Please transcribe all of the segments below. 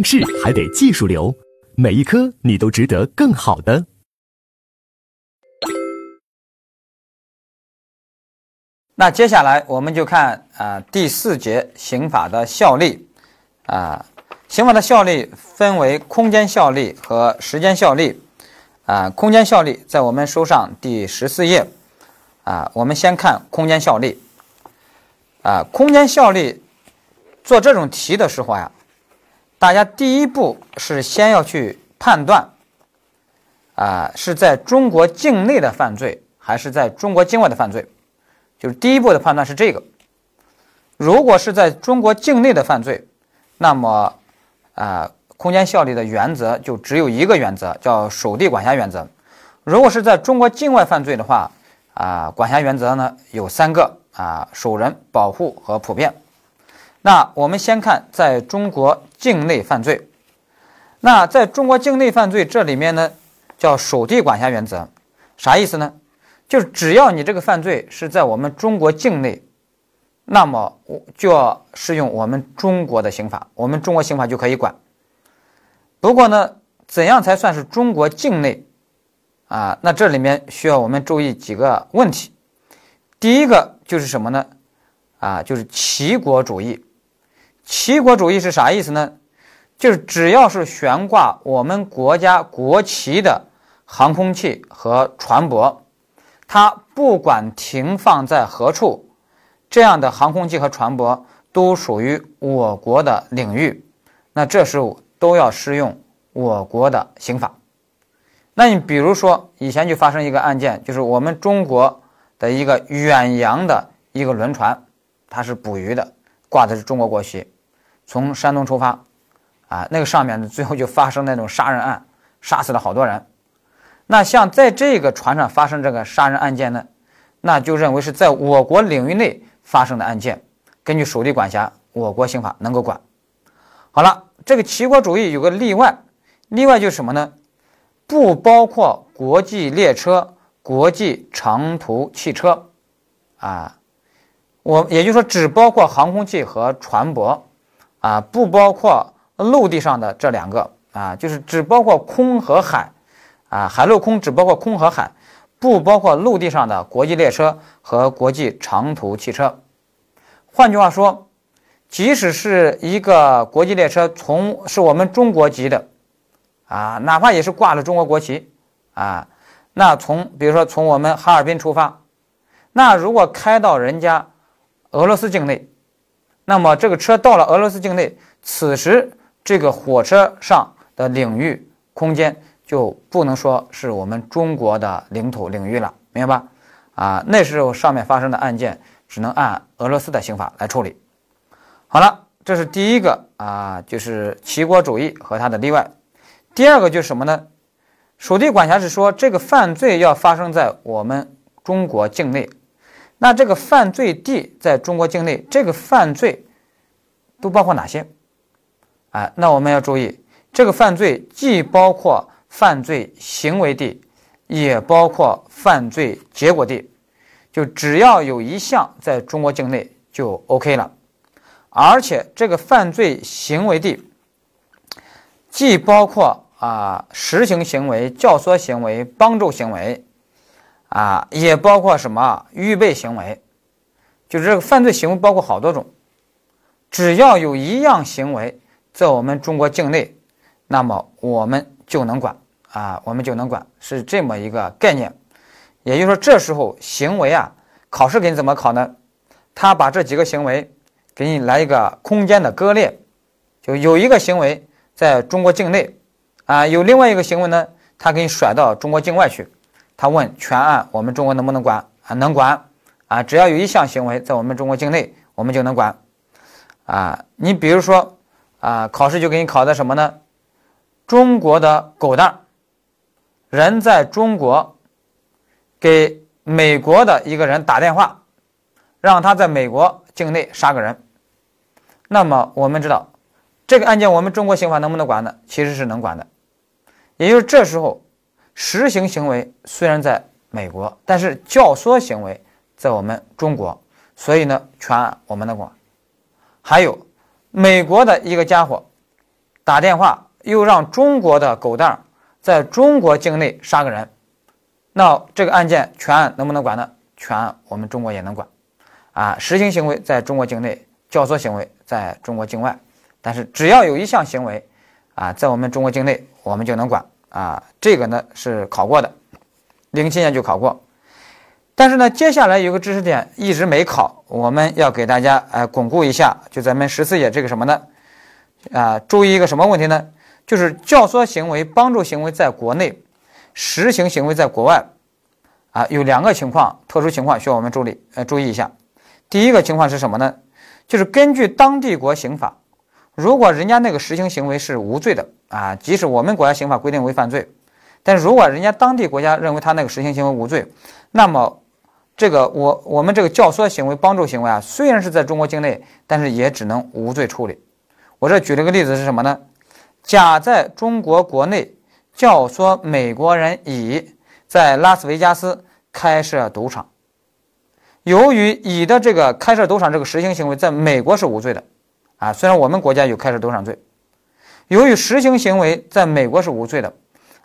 应试还得技术流，每一科你都值得更好的。那接下来我们就看啊第四节刑法的效力啊，刑法的效力分为空间效力和时间效力啊。空间效力在我们书上第十四页啊，我们先看空间效力啊。空间效力做这种题的时候呀，大家第一步是先要去判断啊是在中国境内的犯罪还是在中国境外的犯罪。就是第一步的判断是这个，如果是在中国境内的犯罪，那么啊，空间效力的原则就只有一个原则，叫属地管辖原则。如果是在中国境外犯罪的话，啊，管辖原则呢有三个啊，守人、保护和普遍。那我们先看在中国境内犯罪，那在中国境内犯罪这里面呢，叫属地管辖原则，啥意思呢？就是只要你这个犯罪是在我们中国境内，那么我就要适用我们中国的刑法，我们中国刑法就可以管。不过呢，怎样才算是中国境内啊？那这里面需要我们注意几个问题。第一个就是什么呢？啊，就是齐国主义。齐国主义是啥意思呢？就是只要是悬挂我们国家国旗的航空器和船舶。它不管停放在何处，这样的航空器和船舶都属于我国的领域，那这时候都要适用我国的刑法。那你比如说，以前就发生一个案件，就是我们中国的一个远洋的一个轮船，它是捕鱼的，挂的是中国国旗，从山东出发，啊，那个上面最后就发生那种杀人案，杀死了好多人。那像在这个船上发生这个杀人案件呢，那就认为是在我国领域内发生的案件，根据属地管辖，我国刑法能够管。好了，这个齐国主义有个例外，例外就是什么呢？不包括国际列车、国际长途汽车，啊，我也就是说只包括航空器和船舶，啊，不包括陆地上的这两个，啊，就是只包括空和海。啊，海陆空只包括空和海，不包括陆地上的国际列车和国际长途汽车。换句话说，即使是一个国际列车从是我们中国籍的，啊，哪怕也是挂了中国国旗，啊，那从比如说从我们哈尔滨出发，那如果开到人家俄罗斯境内，那么这个车到了俄罗斯境内，此时这个火车上的领域空间。就不能说是我们中国的领土领域了，明白吧？啊，那时候上面发生的案件只能按俄罗斯的刑法来处理。好了，这是第一个啊，就是齐国主义和它的例外。第二个就是什么呢？属地管辖是说这个犯罪要发生在我们中国境内，那这个犯罪地在中国境内，这个犯罪都包括哪些？哎，那我们要注意，这个犯罪既包括。犯罪行为地也包括犯罪结果地，就只要有一项在中国境内就 OK 了，而且这个犯罪行为地既包括啊实行行为、教唆行为、帮助行为，啊也包括什么预备行为，就是这个犯罪行为包括好多种，只要有一样行为在我们中国境内，那么我们。就能管啊，我们就能管，是这么一个概念。也就是说，这时候行为啊，考试给你怎么考呢？他把这几个行为给你来一个空间的割裂，就有一个行为在中国境内啊，有另外一个行为呢，他给你甩到中国境外去。他问全案我们中国能不能管啊？能管啊，只要有一项行为在我们中国境内，我们就能管啊。你比如说啊，考试就给你考的什么呢？中国的狗蛋人在中国给美国的一个人打电话，让他在美国境内杀个人。那么我们知道，这个案件我们中国刑法能不能管呢？其实是能管的。也就是这时候，实行行为虽然在美国，但是教唆行为在我们中国，所以呢，全案我们能管。还有美国的一个家伙。打电话，又让中国的狗蛋在中国境内杀个人，那这个案件全案能不能管呢？全案我们中国也能管，啊，实行行为在中国境内，教唆行为在中国境外，但是只要有一项行为，啊，在我们中国境内，我们就能管，啊，这个呢是考过的，零七年就考过。但是呢，接下来有个知识点一直没考，我们要给大家呃巩固一下，就咱们十四页这个什么呢？啊，注意一个什么问题呢？就是教唆行为、帮助行为在国内，实行行为在国外，啊，有两个情况，特殊情况需要我们注意呃注意一下。第一个情况是什么呢？就是根据当地国刑法，如果人家那个实行行为是无罪的啊，即使我们国家刑法规定为犯罪，但如果人家当地国家认为他那个实行行为无罪，那么这个我我们这个教唆行为、帮助行为啊，虽然是在中国境内，但是也只能无罪处理。我这举了个例子是什么呢？甲在中国国内教唆美国人乙在拉斯维加斯开设赌场，由于乙的这个开设赌场这个实行行为在美国是无罪的，啊，虽然我们国家有开设赌场罪，由于实行行为在美国是无罪的，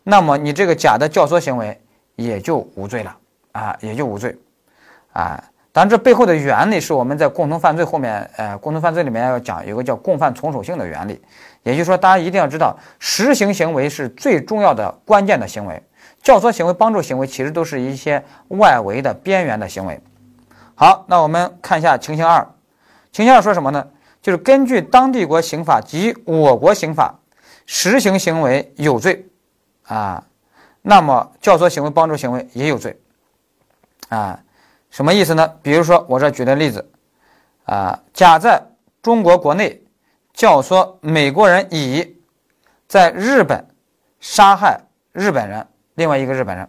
那么你这个甲的教唆行为也就无罪了，啊，也就无罪。啊，当然这背后的原理是我们在共同犯罪后面，呃，共同犯罪里面要讲有个叫共犯从属性的原理，也就是说，大家一定要知道，实行行为是最重要的关键的行为，教唆行为、帮助行为其实都是一些外围的边缘的行为。好，那我们看一下情形二，情形二说什么呢？就是根据当地国刑法及我国刑法，实行行为有罪，啊，那么教唆行为、帮助行为也有罪，啊。什么意思呢？比如说，我这举的例子，啊，甲在中国国内教唆美国人乙在日本杀害日本人，另外一个日本人。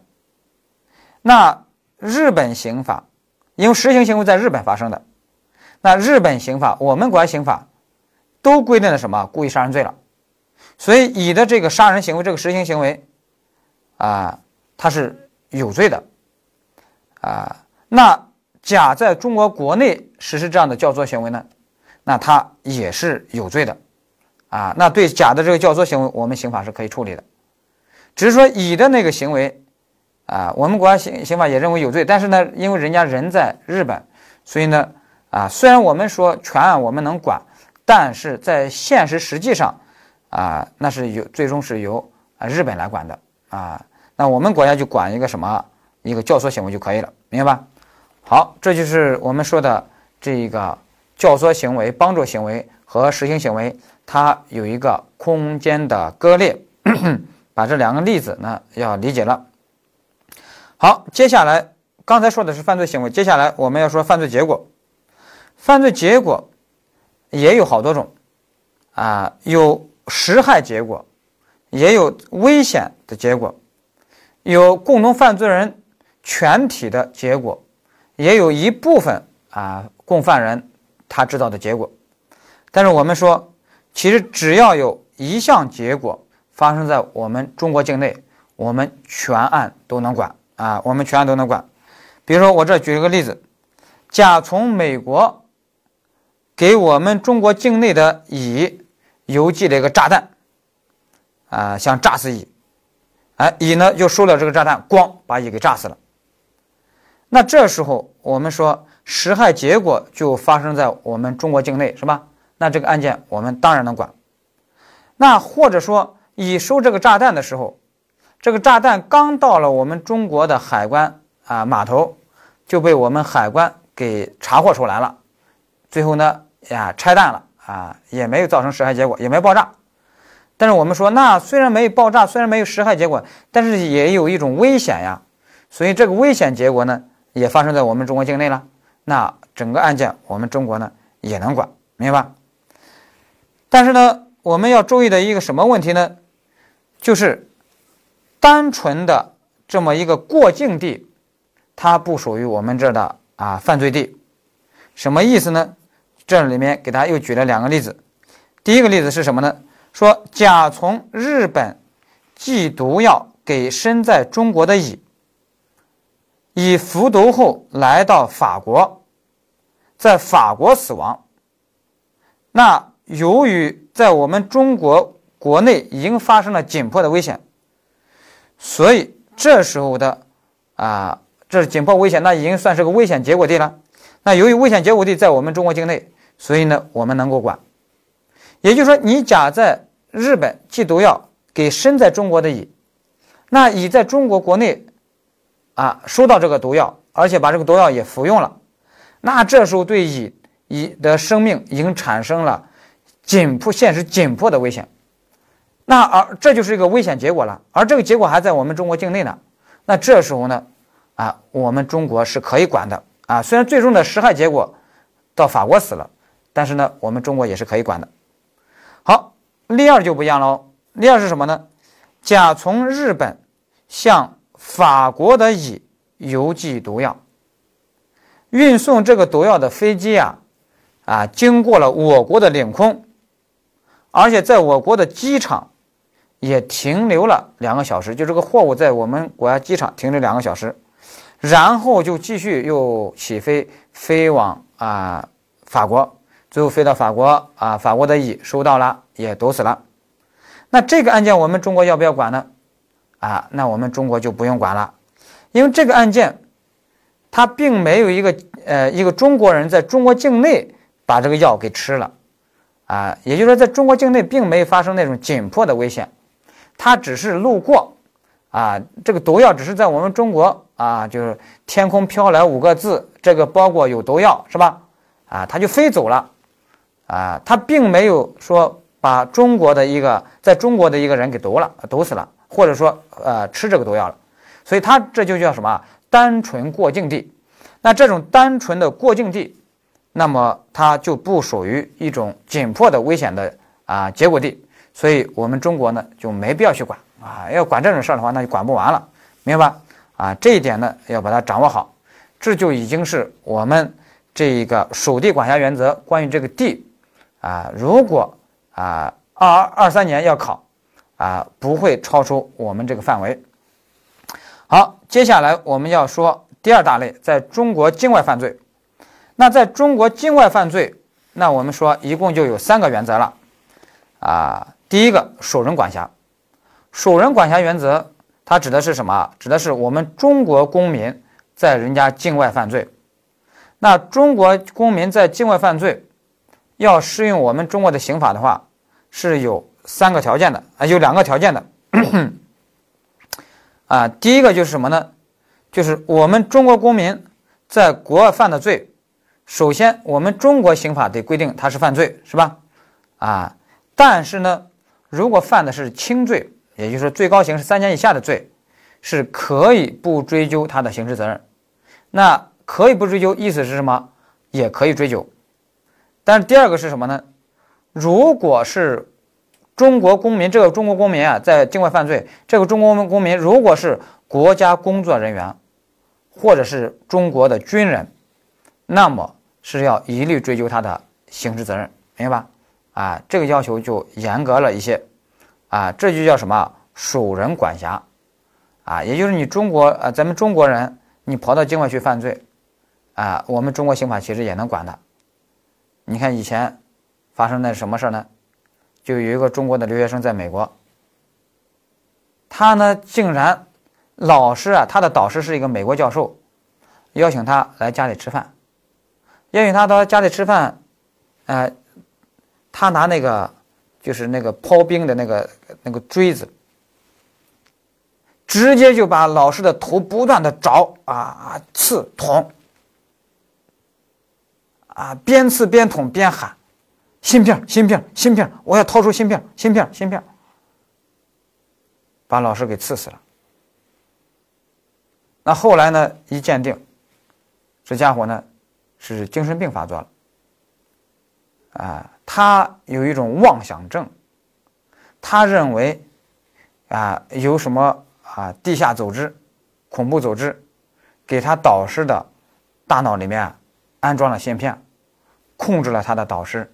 那日本刑法，因为实行行为在日本发生的，那日本刑法，我们国家刑法都规定了什么？故意杀人罪了。所以乙的这个杀人行为，这个实行行为，啊，它是有罪的，啊。那甲在中国国内实施这样的教唆行为呢？那他也是有罪的，啊，那对甲的这个教唆行为，我们刑法是可以处理的。只是说乙的那个行为，啊，我们国家刑刑法也认为有罪，但是呢，因为人家人在日本，所以呢，啊，虽然我们说全案我们能管，但是在现实实际上，啊，那是由最终是由啊日本来管的，啊，那我们国家就管一个什么一个教唆行为就可以了，明白吧？好，这就是我们说的这个教唆行为、帮助行为和实行行为，它有一个空间的割裂。把这两个例子呢要理解了。好，接下来刚才说的是犯罪行为，接下来我们要说犯罪结果。犯罪结果也有好多种啊，有实害结果，也有危险的结果，有共同犯罪人全体的结果。也有一部分啊共犯人他知道的结果，但是我们说，其实只要有一项结果发生在我们中国境内，我们全案都能管啊，我们全案都能管。比如说我这举了个例子，甲从美国给我们中国境内的乙邮寄了一个炸弹，啊，想炸死乙，哎，乙呢就收了这个炸弹，咣把乙给炸死了。那这时候我们说实害结果就发生在我们中国境内，是吧？那这个案件我们当然能管。那或者说乙收这个炸弹的时候，这个炸弹刚到了我们中国的海关啊码头，就被我们海关给查获出来了。最后呢呀拆弹了啊，也没有造成实害结果，也没爆炸。但是我们说，那虽然没有爆炸，虽然没有实害结果，但是也有一种危险呀。所以这个危险结果呢？也发生在我们中国境内了，那整个案件我们中国呢也能管，明白吧？但是呢，我们要注意的一个什么问题呢？就是单纯的这么一个过境地，它不属于我们这的啊犯罪地。什么意思呢？这里面给大家又举了两个例子。第一个例子是什么呢？说甲从日本寄毒药给身在中国的乙。乙服毒后来到法国，在法国死亡。那由于在我们中国国内已经发生了紧迫的危险，所以这时候的啊，这是紧迫危险，那已经算是个危险结果地了。那由于危险结果地在我们中国境内，所以呢，我们能够管。也就是说，你甲在日本寄毒药给身在中国的乙，那乙在中国国内啊收到这个毒药，而且把这个毒药也服用了，那这时候对乙乙的生命已经产生了紧迫、现实紧迫的危险。那而这就是一个危险结果了，而这个结果还在我们中国境内呢。那这时候呢，啊，我们中国是可以管的啊。虽然最终的实害结果到法国死了，但是呢，我们中国也是可以管的。好，例二就不一样喽。例二是什么呢？甲从日本向法国的乙邮寄毒药，运送这个毒药的飞机啊，啊，经过了我国的领空，而且在我国的机场。也停留了两个小时，就这个货物在我们国家机场停留两个小时，然后就继续又起飞飞往啊法国，最后飞到法国啊，法国的乙收到了也毒死了。那这个案件我们中国要不要管呢？啊，那我们中国就不用管了，因为这个案件它并没有一个呃一个中国人在中国境内把这个药给吃了啊，也就是说在中国境内并没有发生那种紧迫的危险。他只是路过，啊，这个毒药只是在我们中国啊，就是天空飘来五个字，这个包裹有毒药，是吧？啊，他就飞走了，啊，他并没有说把中国的一个在中国的一个人给毒了，毒死了，或者说呃吃这个毒药了，所以他这就叫什么？单纯过境地。那这种单纯的过境地，那么它就不属于一种紧迫的危险的啊结果地。所以，我们中国呢就没必要去管啊，要管这种事儿的话，那就管不完了，明白吧？啊，这一点呢要把它掌握好，这就已经是我们这个属地管辖原则。关于这个地啊，如果啊二二三年要考啊，不会超出我们这个范围。好，接下来我们要说第二大类，在中国境外犯罪。那在中国境外犯罪，那我们说一共就有三个原则了啊。第一个属人管辖，属人管辖原则，它指的是什么？指的是我们中国公民在人家境外犯罪，那中国公民在境外犯罪，要适用我们中国的刑法的话，是有三个条件的啊，有两个条件的 啊。第一个就是什么呢？就是我们中国公民在国外犯的罪，首先我们中国刑法得规定他是犯罪，是吧？啊，但是呢。如果犯的是轻罪，也就是最高刑是三年以下的罪，是可以不追究他的刑事责任。那可以不追究，意思是什么？也可以追究。但是第二个是什么呢？如果是中国公民，这个中国公民啊，在境外犯罪，这个中国公民如果是国家工作人员，或者是中国的军人，那么是要一律追究他的刑事责任，明白吧？啊，这个要求就严格了一些，啊，这就叫什么属人管辖，啊，也就是你中国呃，咱们中国人，你跑到境外去犯罪，啊，我们中国刑法其实也能管的。你看以前发生的什么事儿呢？就有一个中国的留学生在美国，他呢竟然老师啊，他的导师是一个美国教授，邀请他来家里吃饭，邀请他到家里吃饭，呃。他拿那个，就是那个刨冰的那个那个锥子，直接就把老师的头不断的凿啊刺捅，啊边刺边捅边喊，芯片芯片芯片，我要掏出芯片芯片芯片，把老师给刺死了。那后来呢？一鉴定，这家伙呢是精神病发作了，啊。他有一种妄想症，他认为，啊，有什么啊地下组织、恐怖组织，给他导师的大脑里面安装了芯片，控制了他的导师，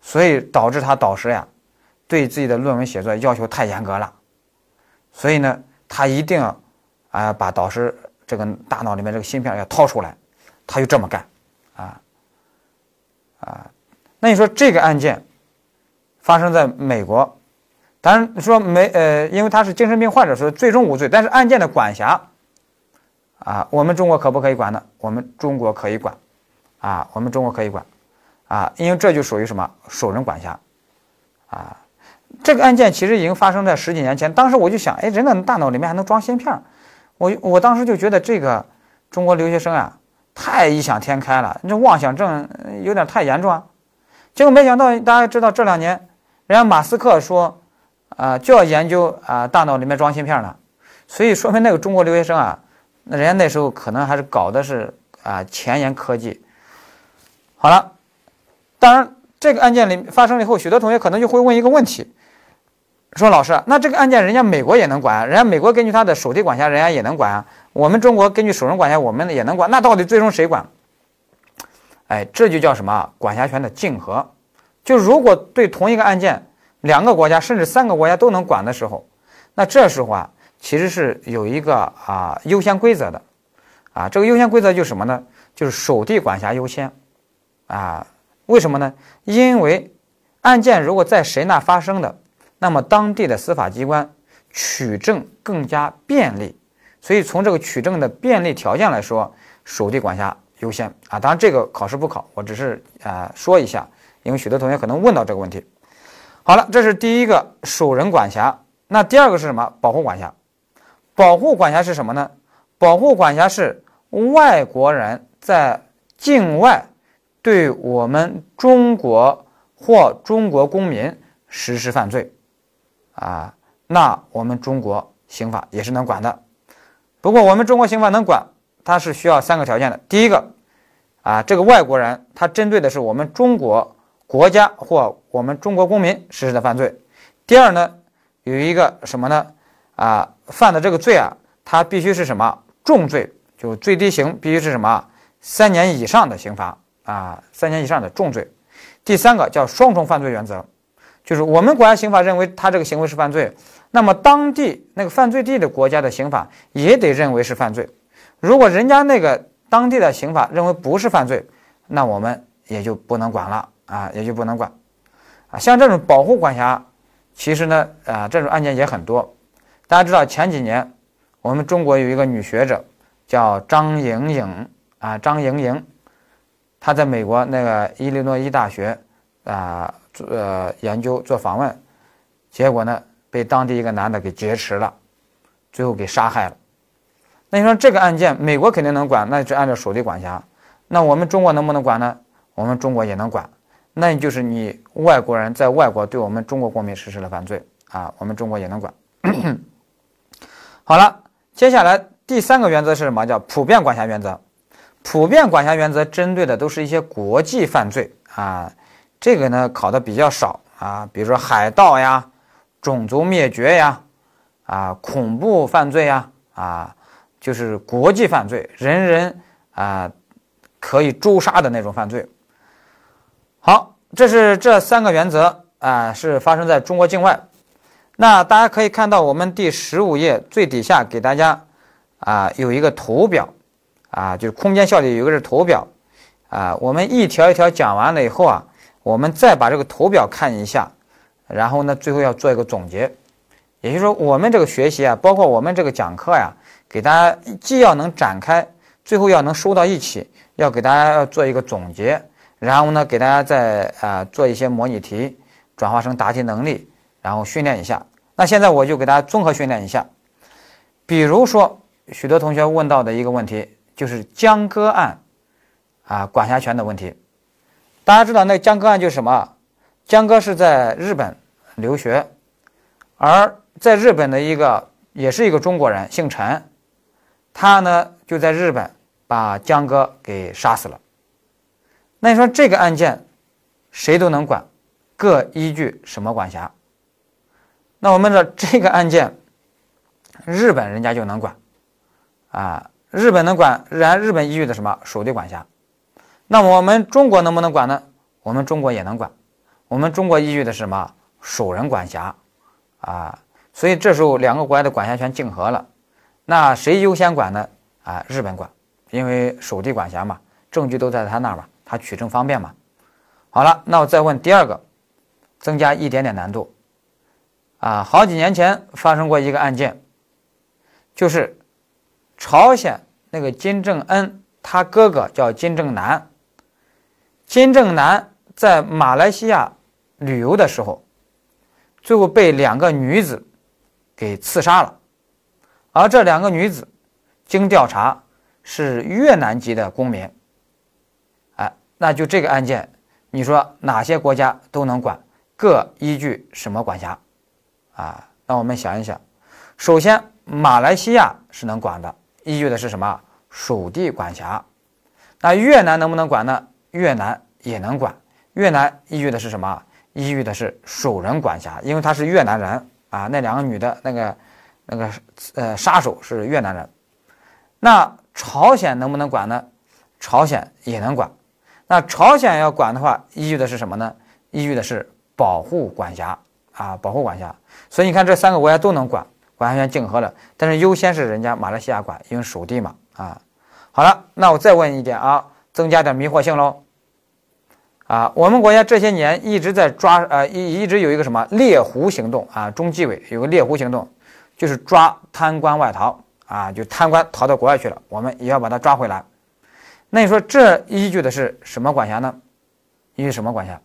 所以导致他导师呀，对自己的论文写作要求太严格了，所以呢，他一定啊把导师这个大脑里面这个芯片要掏出来，他就这么干，啊，啊。那你说这个案件发生在美国，当然说没呃，因为他是精神病患者，所以最终无罪。但是案件的管辖啊，我们中国可不可以管呢？我们中国可以管啊，我们中国可以管啊，因为这就属于什么守人管辖啊。这个案件其实已经发生在十几年前，当时我就想，哎，人的大脑里面还能装芯片我我当时就觉得这个中国留学生啊，太异想天开了，这妄想症有点太严重啊。结果没想到，大家知道这两年，人家马斯克说，啊，就要研究啊大脑里面装芯片了，所以说明那个中国留学生啊，那人家那时候可能还是搞的是啊前沿科技。好了，当然这个案件里发生了以后，许多同学可能就会问一个问题。说老师，那这个案件人家美国也能管，人家美国根据他的属地管辖，人家也能管啊。我们中国根据属人管辖，我们也能管。那到底最终谁管？哎，这就叫什么？管辖权的竞合。就如果对同一个案件，两个国家甚至三个国家都能管的时候，那这时候啊，其实是有一个啊优先规则的。啊，这个优先规则就是什么呢？就是属地管辖优先。啊，为什么呢？因为案件如果在谁那发生的。那么当地的司法机关取证更加便利，所以从这个取证的便利条件来说，属地管辖优先啊。当然这个考试不考，我只是啊说一下，因为许多同学可能问到这个问题。好了，这是第一个属人管辖。那第二个是什么？保护管辖。保护管辖是什么呢？保护管辖是外国人在境外对我们中国或中国公民实施犯罪。啊，那我们中国刑法也是能管的，不过我们中国刑法能管，它是需要三个条件的。第一个，啊，这个外国人他针对的是我们中国国家或我们中国公民实施的犯罪。第二呢，有一个什么呢？啊，犯的这个罪啊，它必须是什么重罪，就最低刑必须是什么三年以上的刑罚啊，三年以上的重罪。第三个叫双重犯罪原则。就是我们国家刑法认为他这个行为是犯罪，那么当地那个犯罪地的国家的刑法也得认为是犯罪。如果人家那个当地的刑法认为不是犯罪，那我们也就不能管了啊，也就不能管啊。像这种保护管辖，其实呢啊，这种案件也很多。大家知道前几年我们中国有一个女学者叫张莹莹啊，张莹莹，他在美国那个伊利诺伊大学啊。做研究做访问，结果呢被当地一个男的给劫持了，最后给杀害了。那你说这个案件美国肯定能管，那就按照属地管辖。那我们中国能不能管呢？我们中国也能管。那就是你外国人在外国对我们中国公民实施了犯罪啊，我们中国也能管。好了，接下来第三个原则是什么？叫普遍管辖原则。普遍管辖原则针对的都是一些国际犯罪啊。这个呢考的比较少啊，比如说海盗呀、种族灭绝呀、啊恐怖犯罪呀、啊就是国际犯罪，人人啊可以诛杀的那种犯罪。好，这是这三个原则啊，是发生在中国境外。那大家可以看到，我们第十五页最底下给大家啊有一个图表啊，就是空间效率有个是图表啊，我们一条一条讲完了以后啊。我们再把这个图表看一下，然后呢，最后要做一个总结。也就是说，我们这个学习啊，包括我们这个讲课呀，给大家既要能展开，最后要能收到一起，要给大家要做一个总结，然后呢，给大家再啊做一些模拟题，转化成答题能力，然后训练一下。那现在我就给大家综合训练一下。比如说，许多同学问到的一个问题，就是江歌案啊管辖权的问题。大家知道那江歌案就是什么？江歌是在日本留学，而在日本的一个也是一个中国人，姓陈，他呢就在日本把江歌给杀死了。那你说这个案件谁都能管，各依据什么管辖？那我们的这个案件，日本人家就能管，啊，日本能管，然日本依据的什么属地管辖？那我们中国能不能管呢？我们中国也能管，我们中国依据的是什么？属人管辖，啊，所以这时候两个国家的管辖权竞合了，那谁优先管呢？啊，日本管，因为属地管辖嘛，证据都在他那儿嘛，他取证方便嘛。好了，那我再问第二个，增加一点点难度，啊，好几年前发生过一个案件，就是朝鲜那个金正恩他哥哥叫金正男，金正男在马来西亚旅游的时候，最后被两个女子给刺杀了，而这两个女子经调查是越南籍的公民，哎，那就这个案件，你说哪些国家都能管，各依据什么管辖？啊，那我们想一想，首先马来西亚是能管的，依据的是什么？属地管辖。那越南能不能管呢？越南也能管，越南依据的是什么？依据的是属人管辖，因为他是越南人啊。那两个女的那个那个呃杀手是越南人。那朝鲜能不能管呢？朝鲜也能管。那朝鲜要管的话，依据的是什么呢？依据的是保护管辖啊，保护管辖。所以你看，这三个国家都能管，管辖权竞合了，但是优先是人家马来西亚管，因为属地嘛啊。好了，那我再问一点啊，增加点迷惑性喽。啊，我们国家这些年一直在抓，呃，一一直有一个什么猎狐行动啊，中纪委有个猎狐行动，就是抓贪官外逃啊，就贪官逃到国外去了，我们也要把他抓回来。那你说这依据的是什么管辖呢？依据什么管辖？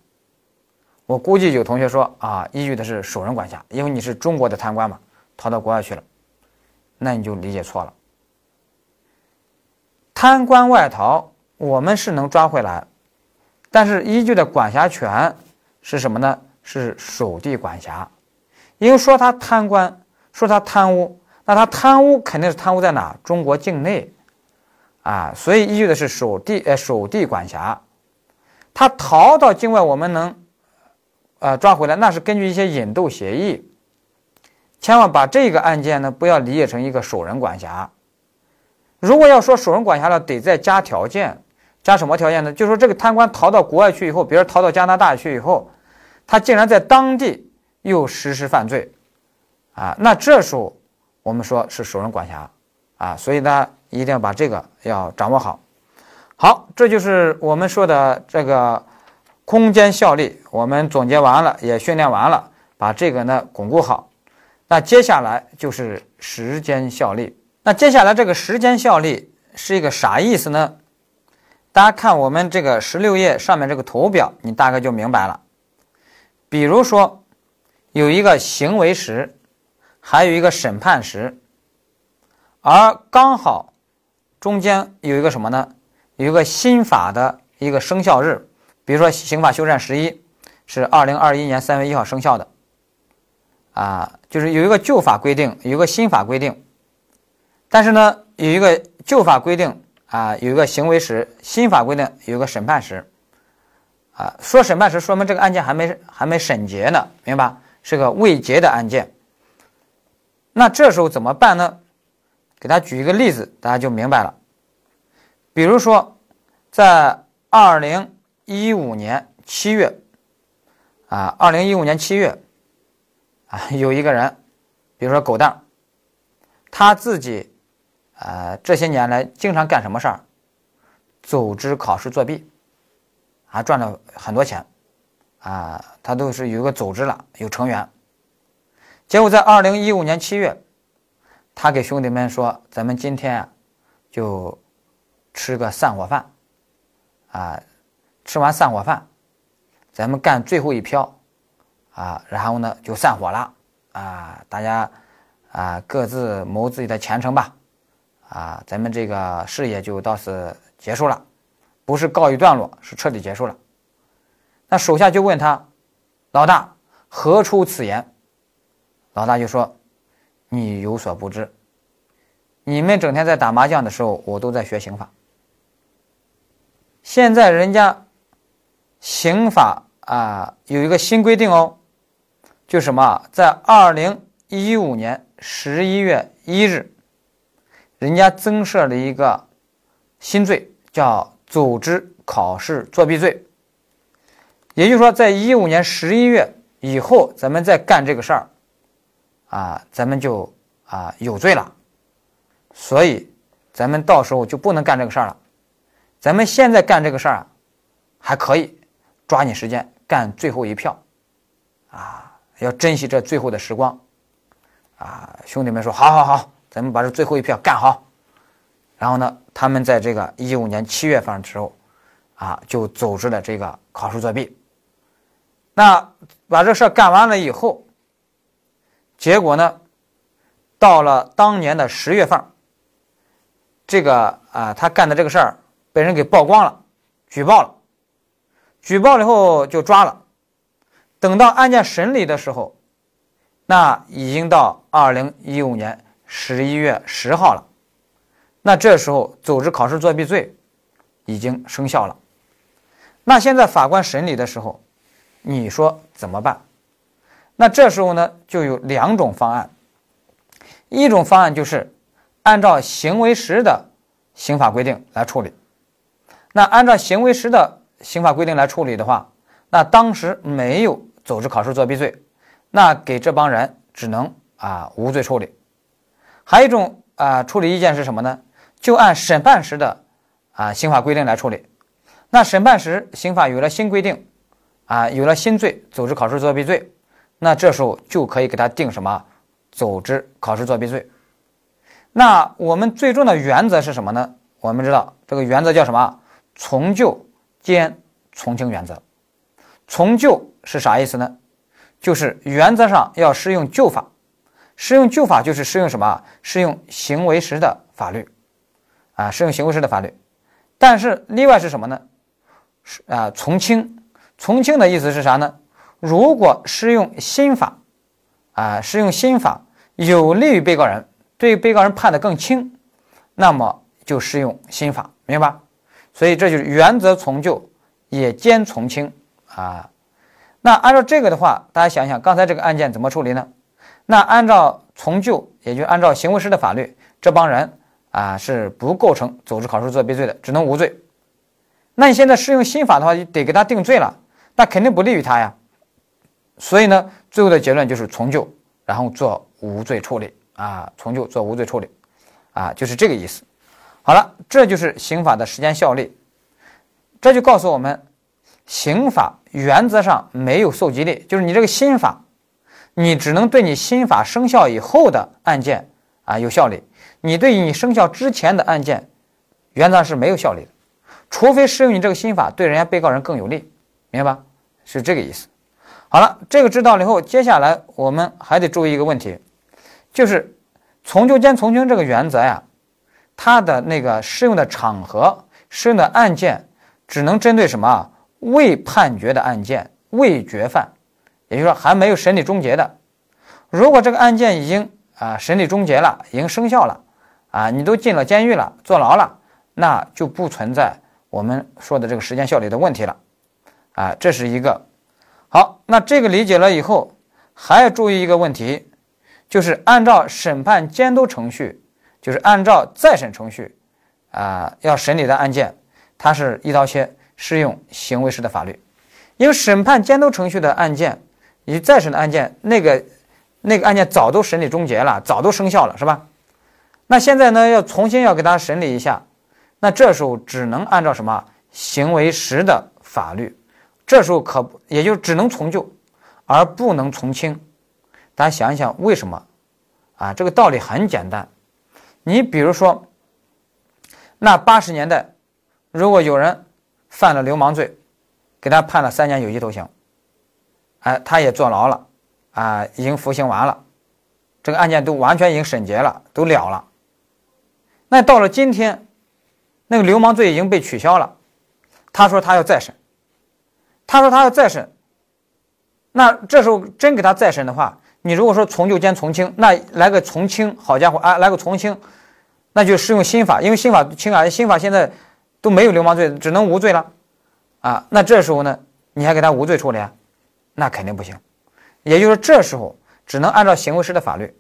我估计有同学说啊，依据的是属人管辖，因为你是中国的贪官嘛，逃到国外去了，那你就理解错了。贪官外逃，我们是能抓回来，但是依据的管辖权是什么呢？是属地管辖，因为说他贪官，说他贪污，那他贪污肯定是贪污在哪？中国境内，啊，所以依据的是属地，呃，属地管辖。他逃到境外，我们能。呃，抓回来那是根据一些引渡协议，千万把这个案件呢不要理解成一个属人管辖。如果要说属人管辖了，得再加条件，加什么条件呢？就说这个贪官逃到国外去以后，比如逃到加拿大去以后，他竟然在当地又实施犯罪，啊，那这时候我们说是属人管辖，啊，所以呢一定要把这个要掌握好。好，这就是我们说的这个。空间效力，我们总结完了，也训练完了，把这个呢巩固好。那接下来就是时间效力。那接下来这个时间效力是一个啥意思呢？大家看我们这个十六页上面这个图表，你大概就明白了。比如说有一个行为时，还有一个审判时，而刚好中间有一个什么呢？有一个新法的一个生效日。比如说，刑法修正十一是二零二一年三月一号生效的，啊，就是有一个旧法规定，有一个新法规定，但是呢，有一个旧法规定啊，有一个行为时，新法规定有个审判时，啊，说审判时说明这个案件还没还没审结呢，明白？是个未结的案件。那这时候怎么办呢？给大家举一个例子，大家就明白了。比如说，在二零。一五年七月，啊，二零一五年七月，啊，有一个人，比如说狗蛋，他自己，呃，这些年来经常干什么事儿？组织考试作弊，啊，赚了很多钱，啊，他都是有一个组织了，有成员。结果在二零一五年七月，他给兄弟们说：“咱们今天，就吃个散伙饭，啊。”吃完散伙饭，咱们干最后一票，啊，然后呢就散伙了，啊，大家啊各自谋自己的前程吧，啊，咱们这个事业就到此结束了，不是告一段落，是彻底结束了。那手下就问他，老大何出此言？老大就说，你有所不知，你们整天在打麻将的时候，我都在学刑法。现在人家。刑法啊，有一个新规定哦，就什么，在二零一五年十一月一日，人家增设了一个新罪，叫组织考试作弊罪。也就是说，在一五年十一月以后，咱们再干这个事儿，啊，咱们就啊有罪了。所以，咱们到时候就不能干这个事儿了。咱们现在干这个事儿啊，还可以。抓紧时间干最后一票，啊，要珍惜这最后的时光，啊，兄弟们说好好好，咱们把这最后一票干好。然后呢，他们在这个一五年七月份的时候，啊，就组织了这个考试作弊。那把这事儿干完了以后，结果呢，到了当年的十月份，这个啊，他干的这个事儿被人给曝光了，举报了，举报了以后就抓了。等到案件审理的时候，那已经到二零一五年十一月十号了。那这时候组织考试作弊罪已经生效了。那现在法官审理的时候，你说怎么办？那这时候呢，就有两种方案。一种方案就是按照行为时的刑法规定来处理。那按照行为时的刑法规定来处理的话，那当时没有。组织考试作弊罪，那给这帮人只能啊无罪处理。还有一种啊处理意见是什么呢？就按审判时的啊刑法规定来处理。那审判时刑法有了新规定，啊有了新罪组织考试作弊罪，那这时候就可以给他定什么组织考试作弊罪。那我们最终的原则是什么呢？我们知道这个原则叫什么？从旧兼从轻原则。从旧。是啥意思呢？就是原则上要适用旧法，适用旧法就是适用什么？适用行为时的法律，啊，适用行为时的法律。但是例外是什么呢？是啊，从轻。从轻的意思是啥呢？如果适用新法，啊，适用新法有利于被告人，对被告人判的更轻，那么就适用新法，明白吧？所以这就是原则从旧，也兼从轻啊。那按照这个的话，大家想想，刚才这个案件怎么处理呢？那按照从旧，也就按照行为时的法律，这帮人啊是不构成组织考试作弊罪的，只能无罪。那你现在适用新法的话，得给他定罪了，那肯定不利于他呀。所以呢，最后的结论就是从旧，然后做无罪处理啊，从旧做无罪处理啊，就是这个意思。好了，这就是刑法的时间效力，这就告诉我们。刑法原则上没有溯及力，就是你这个新法，你只能对你新法生效以后的案件啊有效力，你对你生效之前的案件，原则上是没有效力的，除非适用你这个新法对人家被告人更有利，明白吧？是这个意思。好了，这个知道了以后，接下来我们还得注意一个问题，就是从旧兼从轻这个原则呀，它的那个适用的场合、适用的案件，只能针对什么？未判决的案件，未决犯，也就是说还没有审理终结的。如果这个案件已经啊审理终结了，已经生效了，啊你都进了监狱了，坐牢了，那就不存在我们说的这个时间效力的问题了。啊，这是一个好。那这个理解了以后，还要注意一个问题，就是按照审判监督程序，就是按照再审程序啊要审理的案件，它是一刀切。适用行为时的法律，因为审判监督程序的案件以及再审的案件，那个那个案件早都审理终结了，早都生效了，是吧？那现在呢，要重新要给他审理一下，那这时候只能按照什么行为时的法律，这时候可也就只能从旧，而不能从轻。大家想一想，为什么？啊，这个道理很简单。你比如说，那八十年代，如果有人。犯了流氓罪，给他判了三年有期徒刑，哎，他也坐牢了，啊，已经服刑完了，这个案件都完全已经审结了，都了了。那到了今天，那个流氓罪已经被取消了，他说他要再审，他说他要再审，那这时候真给他再审的话，你如果说从旧兼从轻，那来个从轻，好家伙啊，来个从轻，那就适用新法，因为新法轻啊，新法现在。都没有流氓罪，只能无罪了，啊，那这时候呢，你还给他无罪处理，那肯定不行。也就是说，这时候只能按照行为时的法律，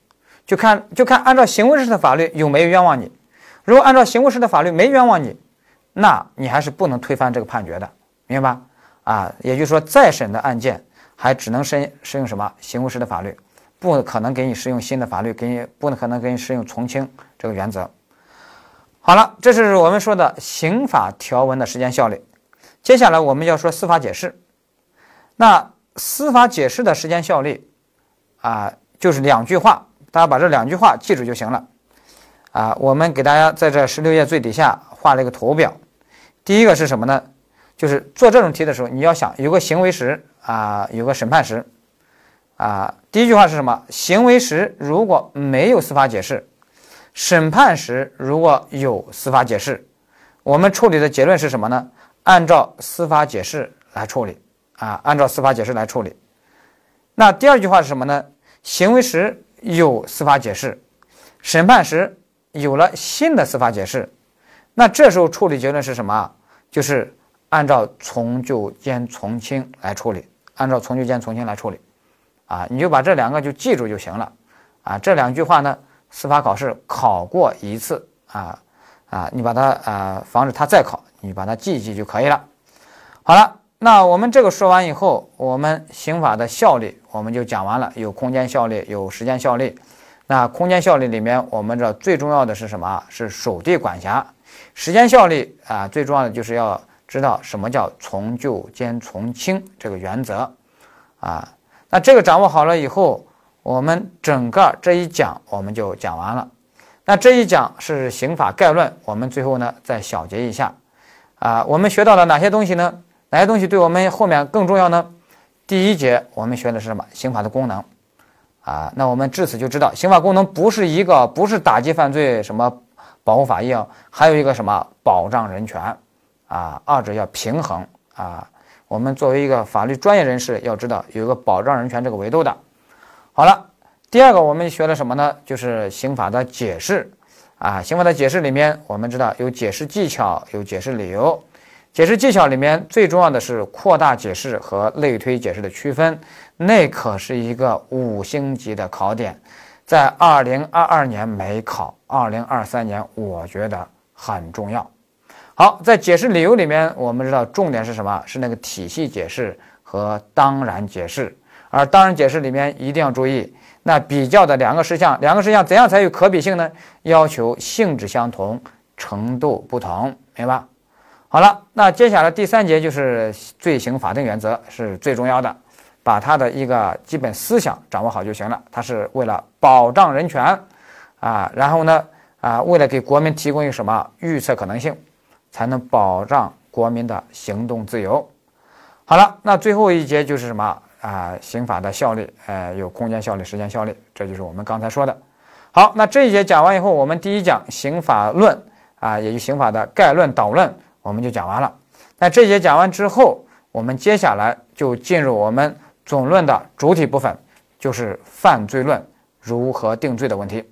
就看就看按照行为时的法律有没有冤枉你。如果按照行为时的法律没冤枉你，那你还是不能推翻这个判决的，明白吧？啊，也就是说，再审的案件还只能申适用什么行为时的法律，不可能给你适用新的法律，给你不可能给你适用从轻这个原则。好了，这是我们说的刑法条文的时间效力。接下来我们要说司法解释。那司法解释的时间效力啊，就是两句话，大家把这两句话记住就行了。啊，我们给大家在这十六页最底下画了一个图表。第一个是什么呢？就是做这种题的时候，你要想有个行为时啊，有个审判时啊。第一句话是什么？行为时如果没有司法解释，审判时如果有司法解释，我们处理的结论是什么呢？按照司法解释来处理啊，按照司法解释来处理。那第二句话是什么呢？行为时有司法解释，审判时有了新的司法解释，那这时候处理结论是什么？就是按照从旧兼从轻来处理，按照从旧兼从轻来处理，啊，你就把这两个就记住就行了，啊，这两句话呢，司法考试考过一次，啊啊，你把它啊，防止它再考，你把它记一记就可以了。好了，那我们这个说完以后，我们刑法的效力我们就讲完了，有空间效力，有时间效力。那空间效力里面，我们这最重要的是什么？是属地管辖。时间效力啊，最重要的就是要知道什么叫从旧兼从轻这个原则啊。那这个掌握好了以后，我们整个这一讲我们就讲完了。那这一讲是刑法概论，我们最后呢再小结一下啊。我们学到了哪些东西呢？哪些东西对我们后面更重要呢？第一节我们学的是什么？刑法的功能啊。那我们至此就知道，刑法功能不是一个，不是打击犯罪什么。保护法益啊，还有一个什么保障人权啊，二者要平衡啊。我们作为一个法律专业人士，要知道有一个保障人权这个维度的。好了，第二个我们学了什么呢？就是刑法的解释啊。刑法的解释里面，我们知道有解释技巧，有解释理由。解释技巧里面最重要的是扩大解释和类推解释的区分，那可是一个五星级的考点。在二零二二年没考，二零二三年我觉得很重要。好，在解释理由里面，我们知道重点是什么？是那个体系解释和当然解释。而当然解释里面一定要注意，那比较的两个事项，两个事项怎样才有可比性呢？要求性质相同，程度不同，明白？好了，那接下来第三节就是罪刑法定原则，是最重要的。把它的一个基本思想掌握好就行了。它是为了保障人权，啊，然后呢，啊，为了给国民提供一个什么预测可能性，才能保障国民的行动自由。好了，那最后一节就是什么啊？刑法的效力，呃，有空间效力、时间效力，这就是我们刚才说的。好，那这一节讲完以后，我们第一讲刑法论啊，也就刑法的概论导论，我们就讲完了。那这节讲完之后，我们接下来就进入我们。总论的主体部分就是犯罪论如何定罪的问题。